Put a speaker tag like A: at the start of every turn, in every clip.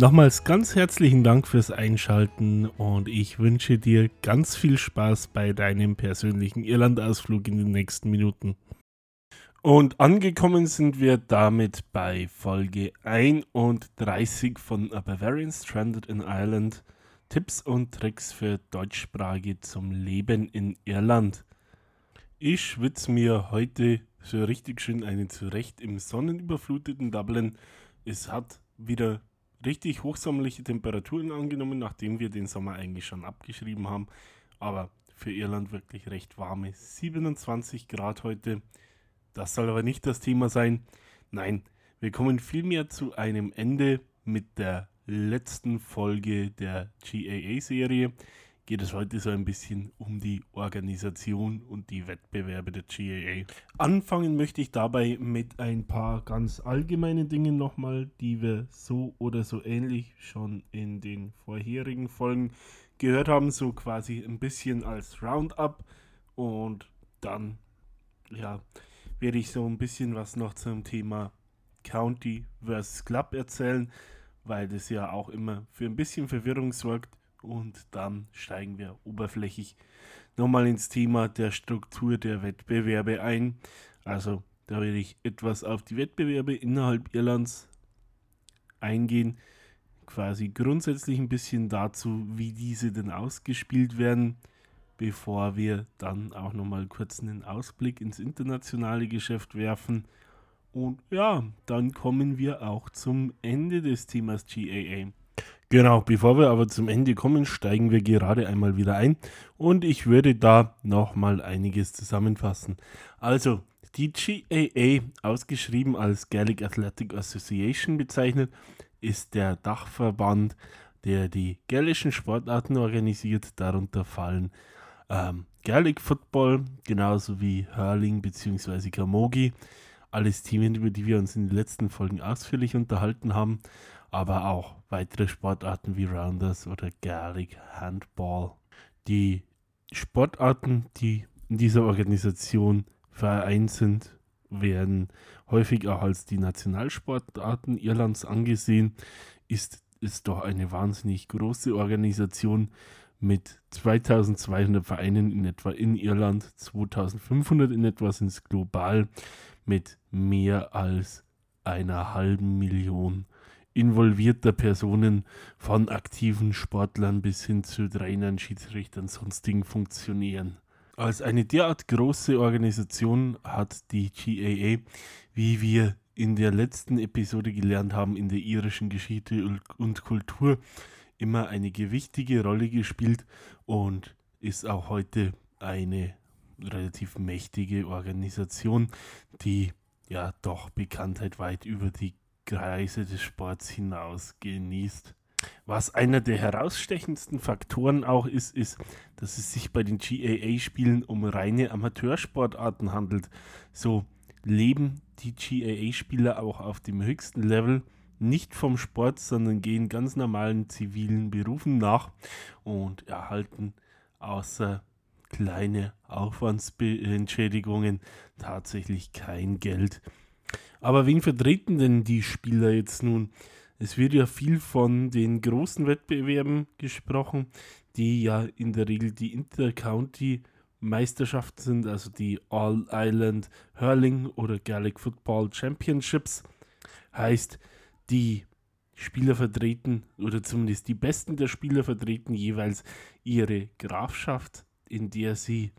A: Nochmals ganz herzlichen Dank fürs Einschalten und ich wünsche dir ganz viel Spaß bei deinem persönlichen Irlandausflug in den nächsten Minuten. Und angekommen sind wir damit bei Folge 31 von A Bavarian Stranded in Ireland. Tipps und Tricks für Deutschsprachige zum Leben in Irland. Ich schwitze mir heute so richtig schön einen zurecht im sonnenüberfluteten Dublin. Es hat wieder richtig hochsommerliche Temperaturen angenommen, nachdem wir den Sommer eigentlich schon abgeschrieben haben. Aber für Irland wirklich recht warme 27 Grad heute. Das soll aber nicht das Thema sein. Nein, wir kommen vielmehr zu einem Ende mit der letzten Folge der GAA-Serie geht es heute so ein bisschen um die Organisation und die Wettbewerbe der GAA. Anfangen möchte ich dabei mit ein paar ganz allgemeinen Dingen nochmal, die wir so oder so ähnlich schon in den vorherigen Folgen gehört haben, so quasi ein bisschen als Roundup und dann ja, werde ich so ein bisschen was noch zum Thema County versus Club erzählen, weil das ja auch immer für ein bisschen Verwirrung sorgt und dann steigen wir oberflächlich nochmal ins Thema der Struktur der Wettbewerbe ein. Also da werde ich etwas auf die Wettbewerbe innerhalb Irlands eingehen. Quasi grundsätzlich ein bisschen dazu, wie diese denn ausgespielt werden, bevor wir dann auch nochmal kurz einen Ausblick ins internationale Geschäft werfen. Und ja, dann kommen wir auch zum Ende des Themas GAA. Genau, bevor wir aber zum Ende kommen, steigen wir gerade einmal wieder ein und ich würde da nochmal einiges zusammenfassen. Also, die GAA, ausgeschrieben als Gaelic Athletic Association bezeichnet, ist der Dachverband, der die gälischen Sportarten organisiert. Darunter fallen ähm, Gaelic Football, genauso wie Hurling bzw. Camogie. Alles Themen, über die wir uns in den letzten Folgen ausführlich unterhalten haben aber auch weitere Sportarten wie Rounders oder Gaelic Handball. Die Sportarten, die in dieser Organisation vereint sind, werden häufig auch als die Nationalsportarten Irlands angesehen. Ist es doch eine wahnsinnig große Organisation mit 2200 Vereinen in etwa in Irland, 2500 in etwa sind es global mit mehr als einer halben Million involvierter Personen von aktiven Sportlern bis hin zu Trainern, Schiedsrichtern, sonstigen Funktionären. Als eine derart große Organisation hat die GAA, wie wir in der letzten Episode gelernt haben, in der irischen Geschichte und Kultur immer eine gewichtige Rolle gespielt und ist auch heute eine relativ mächtige Organisation, die ja doch Bekanntheit weit über die Kreise des Sports hinaus genießt. Was einer der herausstechendsten Faktoren auch ist, ist, dass es sich bei den GAA-Spielen um reine Amateursportarten handelt. So leben die GAA-Spieler auch auf dem höchsten Level nicht vom Sport, sondern gehen ganz normalen zivilen Berufen nach und erhalten außer kleine Aufwandsentschädigungen tatsächlich kein Geld. Aber wen vertreten denn die Spieler jetzt nun? Es wird ja viel von den großen Wettbewerben gesprochen, die ja in der Regel die Intercounty Meisterschaften sind, also die All Island Hurling oder Gaelic Football Championships. Heißt, die Spieler vertreten oder zumindest die Besten der Spieler vertreten jeweils ihre Grafschaft, in der sie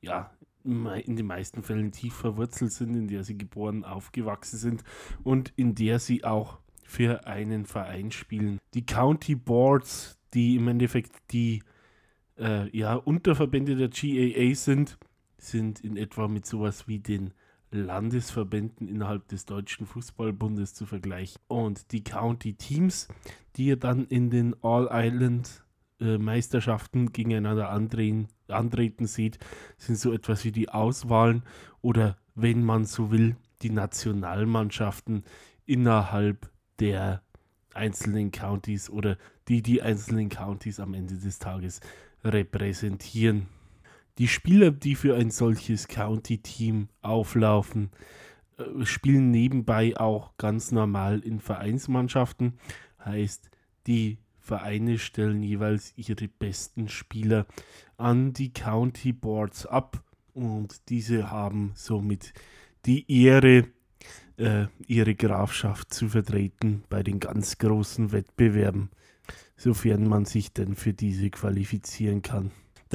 A: ja in den meisten Fällen tief verwurzelt sind, in der sie geboren, aufgewachsen sind und in der sie auch für einen Verein spielen. Die County Boards, die im Endeffekt die äh, ja, Unterverbände der GAA sind, sind in etwa mit sowas wie den Landesverbänden innerhalb des Deutschen Fußballbundes zu vergleichen. Und die County Teams, die dann in den All-Island Meisterschaften gegeneinander andrehen, antreten sieht, sind so etwas wie die Auswahlen oder, wenn man so will, die Nationalmannschaften innerhalb der einzelnen Countys oder die die einzelnen Countys am Ende des Tages repräsentieren. Die Spieler, die für ein solches County-Team auflaufen, äh, spielen nebenbei auch ganz normal in Vereinsmannschaften. Heißt, die Vereine stellen jeweils ihre besten Spieler an die County Boards ab und diese haben somit die Ehre, äh, ihre Grafschaft zu vertreten bei den ganz großen Wettbewerben, sofern man sich denn für diese qualifizieren kann.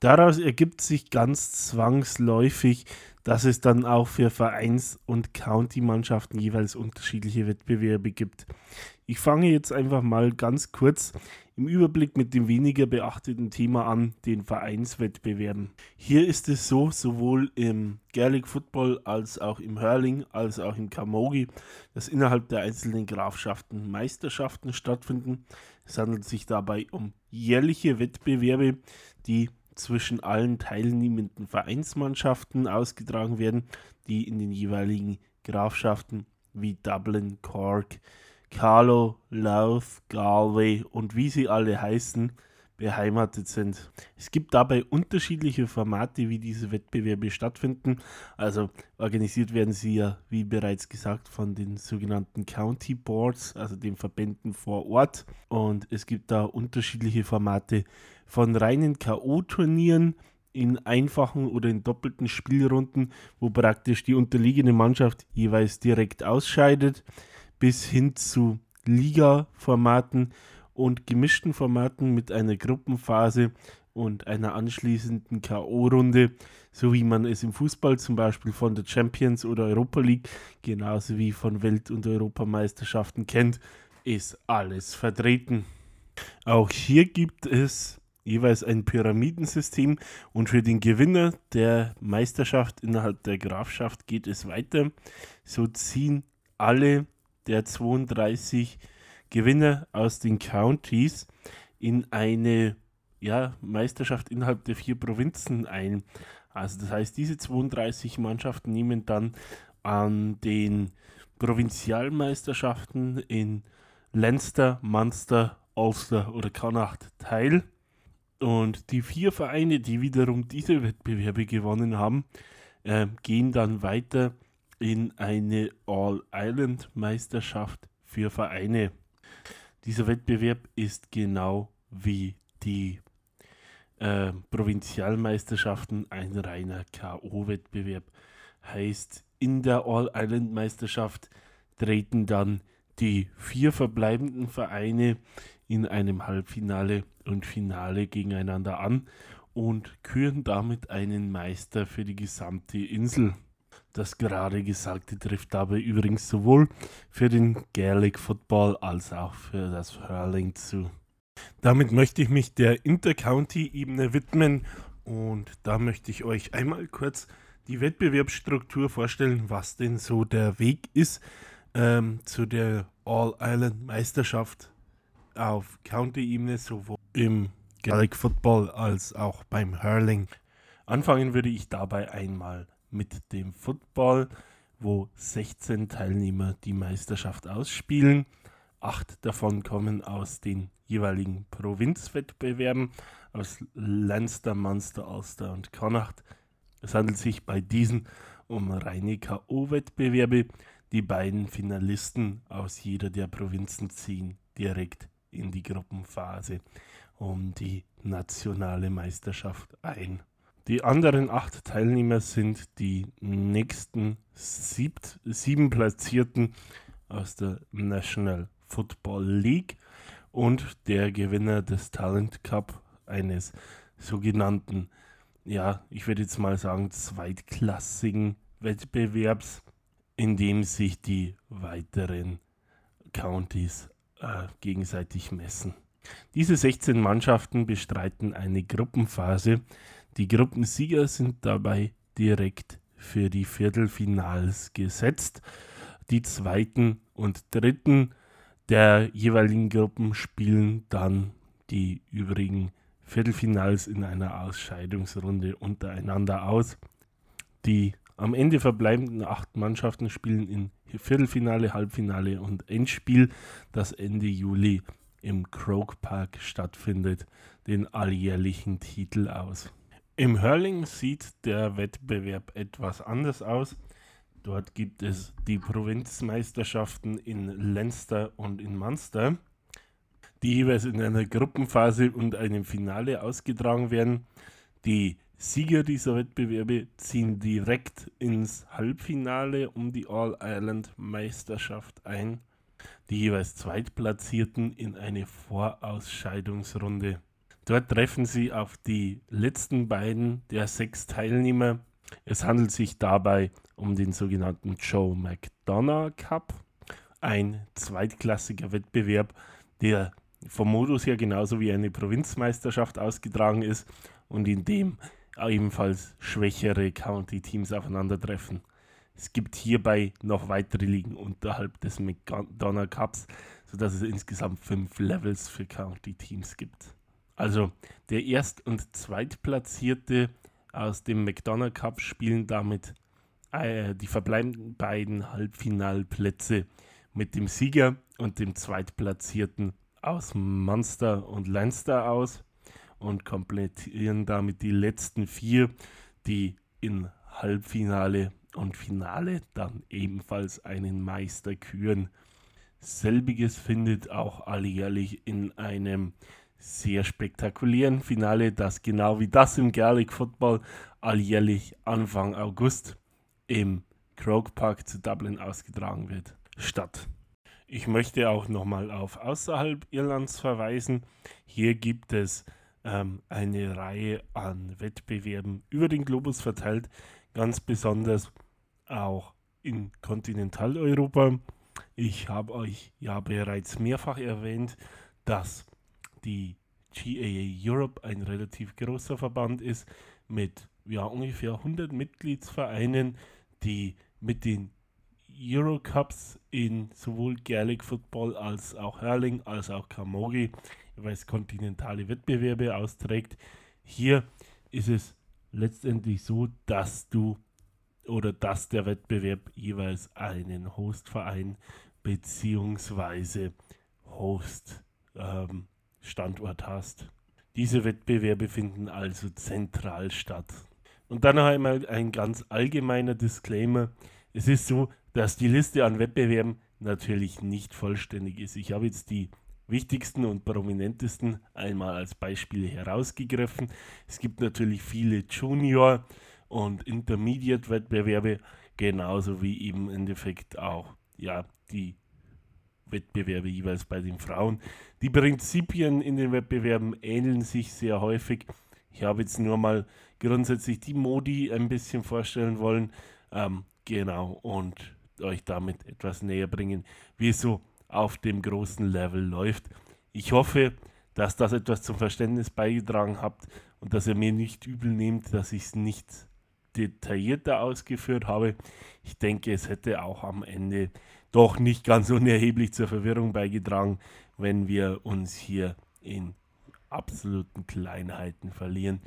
A: Daraus ergibt sich ganz zwangsläufig, dass es dann auch für Vereins- und County-Mannschaften jeweils unterschiedliche Wettbewerbe gibt. Ich fange jetzt einfach mal ganz kurz im Überblick mit dem weniger beachteten Thema an, den Vereinswettbewerben. Hier ist es so, sowohl im Gaelic Football als auch im Hurling als auch im Camogie, dass innerhalb der einzelnen Grafschaften Meisterschaften stattfinden. Es handelt sich dabei um jährliche Wettbewerbe, die zwischen allen teilnehmenden Vereinsmannschaften ausgetragen werden, die in den jeweiligen Grafschaften wie Dublin, Cork, Carlo, Louth, Galway und wie sie alle heißen, beheimatet sind. Es gibt dabei unterschiedliche Formate, wie diese Wettbewerbe stattfinden. Also organisiert werden sie ja, wie bereits gesagt, von den sogenannten County Boards, also den Verbänden vor Ort. Und es gibt da unterschiedliche Formate von reinen KO-Turnieren in einfachen oder in doppelten Spielrunden, wo praktisch die unterliegende Mannschaft jeweils direkt ausscheidet, bis hin zu Liga-Formaten und gemischten Formaten mit einer Gruppenphase und einer anschließenden K.O.-Runde, so wie man es im Fußball zum Beispiel von der Champions oder Europa League, genauso wie von Welt- und Europameisterschaften kennt, ist alles vertreten. Auch hier gibt es jeweils ein Pyramidensystem und für den Gewinner der Meisterschaft innerhalb der Grafschaft geht es weiter. So ziehen alle der 32 Gewinner aus den Countys in eine ja, Meisterschaft innerhalb der vier Provinzen ein. Also das heißt, diese 32 Mannschaften nehmen dann an den Provinzialmeisterschaften in Leinster, Munster, Ulster oder Connacht teil. Und die vier Vereine, die wiederum diese Wettbewerbe gewonnen haben, äh, gehen dann weiter in eine All-Island-Meisterschaft für Vereine. Dieser Wettbewerb ist genau wie die äh, Provinzialmeisterschaften ein reiner K.O.-Wettbewerb. Heißt, in der All-Island-Meisterschaft treten dann die vier verbleibenden Vereine in einem Halbfinale und Finale gegeneinander an und küren damit einen Meister für die gesamte Insel. Das gerade Gesagte trifft dabei übrigens sowohl für den Gaelic Football als auch für das Hurling zu. Damit möchte ich mich der Intercounty-Ebene widmen und da möchte ich euch einmal kurz die Wettbewerbsstruktur vorstellen, was denn so der Weg ist ähm, zu der All-Island-Meisterschaft auf County-Ebene, sowohl im Gaelic Football als auch beim Hurling. Anfangen würde ich dabei einmal mit dem Football, wo 16 Teilnehmer die Meisterschaft ausspielen. Acht davon kommen aus den jeweiligen Provinzwettbewerben, aus Leinster, Munster, Ulster und Connacht. Es handelt sich bei diesen um reine K.O.-Wettbewerbe. Die beiden Finalisten aus jeder der Provinzen ziehen direkt in die Gruppenphase um die nationale Meisterschaft ein. Die anderen acht Teilnehmer sind die nächsten siebt, sieben Platzierten aus der National Football League und der Gewinner des Talent Cup eines sogenannten, ja, ich würde jetzt mal sagen, zweitklassigen Wettbewerbs, in dem sich die weiteren Counties äh, gegenseitig messen. Diese 16 Mannschaften bestreiten eine Gruppenphase, die Gruppensieger sind dabei direkt für die Viertelfinals gesetzt. Die zweiten und dritten der jeweiligen Gruppen spielen dann die übrigen Viertelfinals in einer Ausscheidungsrunde untereinander aus. Die am Ende verbleibenden acht Mannschaften spielen in Viertelfinale, Halbfinale und Endspiel, das Ende Juli im Croke Park stattfindet, den alljährlichen Titel aus. Im Hurling sieht der Wettbewerb etwas anders aus. Dort gibt es die Provinzmeisterschaften in Leinster und in Munster, die jeweils in einer Gruppenphase und einem Finale ausgetragen werden. Die Sieger dieser Wettbewerbe ziehen direkt ins Halbfinale um die All-Ireland-Meisterschaft ein. Die jeweils Zweitplatzierten in eine Vorausscheidungsrunde. Dort treffen sie auf die letzten beiden der sechs Teilnehmer. Es handelt sich dabei um den sogenannten Joe McDonough Cup, ein zweitklassiger Wettbewerb, der vom Modus her genauso wie eine Provinzmeisterschaft ausgetragen ist und in dem ebenfalls schwächere County-Teams aufeinandertreffen. Es gibt hierbei noch weitere Ligen unterhalb des McDonough Cups, sodass es insgesamt fünf Levels für County-Teams gibt. Also der Erst- und Zweitplatzierte aus dem McDonough Cup spielen damit äh, die verbleibenden beiden Halbfinalplätze mit dem Sieger und dem Zweitplatzierten aus Munster und Leinster aus und komplettieren damit die letzten vier, die in Halbfinale und Finale dann ebenfalls einen Meister küren. Selbiges findet auch alljährlich in einem sehr spektakulären Finale, das genau wie das im Gaelic Football alljährlich Anfang August im Croke Park zu Dublin ausgetragen wird, statt. Ich möchte auch nochmal auf außerhalb Irlands verweisen. Hier gibt es ähm, eine Reihe an Wettbewerben über den Globus verteilt, ganz besonders auch in Kontinentaleuropa. Ich habe euch ja bereits mehrfach erwähnt, dass die GAA Europe ein relativ großer Verband ist mit ja, ungefähr 100 Mitgliedsvereinen, die mit den Eurocups in sowohl Gaelic Football als auch Hurling als auch Camogie jeweils kontinentale Wettbewerbe austrägt. Hier ist es letztendlich so, dass du oder dass der Wettbewerb jeweils einen Hostverein bzw. Host ähm, Standort hast. Diese Wettbewerbe finden also zentral statt. Und dann noch einmal ein ganz allgemeiner Disclaimer. Es ist so, dass die Liste an Wettbewerben natürlich nicht vollständig ist. Ich habe jetzt die wichtigsten und prominentesten einmal als Beispiele herausgegriffen. Es gibt natürlich viele Junior- und Intermediate-Wettbewerbe, genauso wie eben im Endeffekt auch ja, die Wettbewerbe jeweils bei den Frauen. Die Prinzipien in den Wettbewerben ähneln sich sehr häufig. Ich habe jetzt nur mal grundsätzlich die Modi ein bisschen vorstellen wollen. Ähm, genau, und euch damit etwas näher bringen, wie es so auf dem großen Level läuft. Ich hoffe, dass das etwas zum Verständnis beigetragen habt und dass ihr mir nicht übel nehmt, dass ich es nicht detaillierter ausgeführt habe. Ich denke, es hätte auch am Ende doch nicht ganz unerheblich zur Verwirrung beigetragen, wenn wir uns hier in absoluten Kleinheiten verlieren.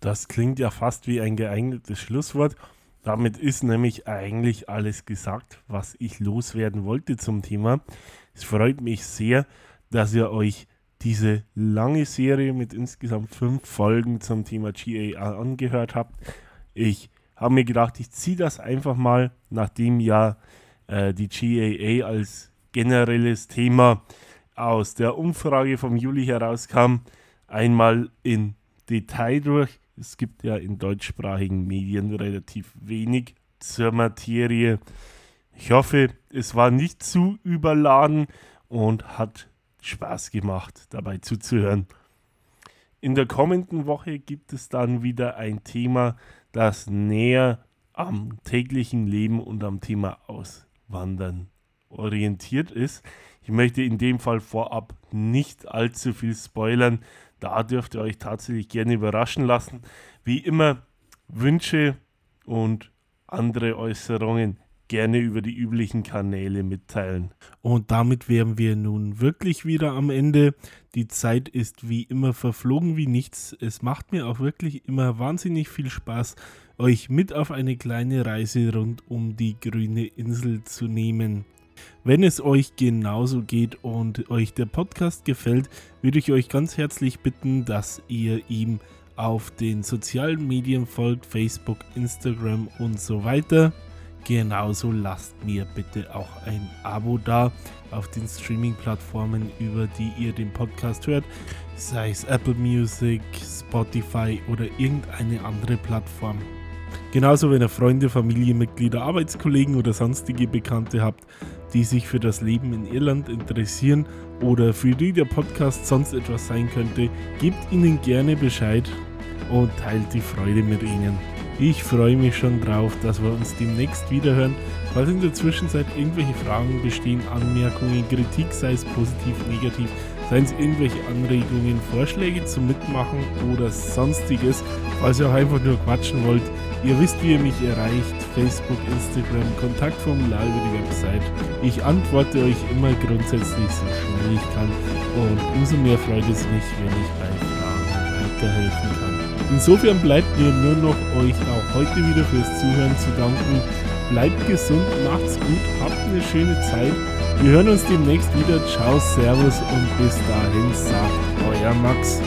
A: Das klingt ja fast wie ein geeignetes Schlusswort. Damit ist nämlich eigentlich alles gesagt, was ich loswerden wollte zum Thema. Es freut mich sehr, dass ihr euch diese lange Serie mit insgesamt fünf Folgen zum Thema GAA angehört habt. Ich habe mir gedacht, ich ziehe das einfach mal, nachdem ja äh, die GAA als generelles Thema aus der Umfrage vom Juli herauskam, einmal in Detail durch. Es gibt ja in deutschsprachigen Medien relativ wenig zur Materie. Ich hoffe, es war nicht zu überladen und hat Spaß gemacht, dabei zuzuhören. In der kommenden Woche gibt es dann wieder ein Thema, das näher am täglichen Leben und am Thema Auswandern orientiert ist. Ich möchte in dem Fall vorab nicht allzu viel spoilern. Da dürft ihr euch tatsächlich gerne überraschen lassen. Wie immer, Wünsche und andere Äußerungen gerne über die üblichen Kanäle mitteilen. Und damit wären wir nun wirklich wieder am Ende. Die Zeit ist wie immer verflogen wie nichts. Es macht mir auch wirklich immer wahnsinnig viel Spaß, euch mit auf eine kleine Reise rund um die grüne Insel zu nehmen. Wenn es euch genauso geht und euch der Podcast gefällt, würde ich euch ganz herzlich bitten, dass ihr ihm auf den sozialen Medien folgt, Facebook, Instagram und so weiter. Genauso lasst mir bitte auch ein Abo da auf den Streaming-Plattformen, über die ihr den Podcast hört, sei es Apple Music, Spotify oder irgendeine andere Plattform. Genauso, wenn ihr Freunde, Familienmitglieder, Arbeitskollegen oder sonstige Bekannte habt, die sich für das Leben in Irland interessieren oder für die der Podcast sonst etwas sein könnte, gebt ihnen gerne Bescheid und teilt die Freude mit ihnen. Ich freue mich schon drauf, dass wir uns demnächst wiederhören. Falls in der Zwischenzeit irgendwelche Fragen bestehen, Anmerkungen, Kritik, sei es positiv, negativ, seien es irgendwelche Anregungen, Vorschläge zum Mitmachen oder sonstiges, falls ihr auch einfach nur quatschen wollt, ihr wisst, wie ihr mich erreicht, Facebook, Instagram, Kontaktformular über die Website. Ich antworte euch immer grundsätzlich so schnell ich kann und umso mehr freut es mich, wenn ich bei Fragen weiterhelfen kann. Insofern bleibt mir nur noch euch auch heute wieder fürs Zuhören zu danken. Bleibt gesund, macht's gut, habt eine schöne Zeit. Wir hören uns demnächst wieder. Ciao, Servus und bis dahin sagt euer Max.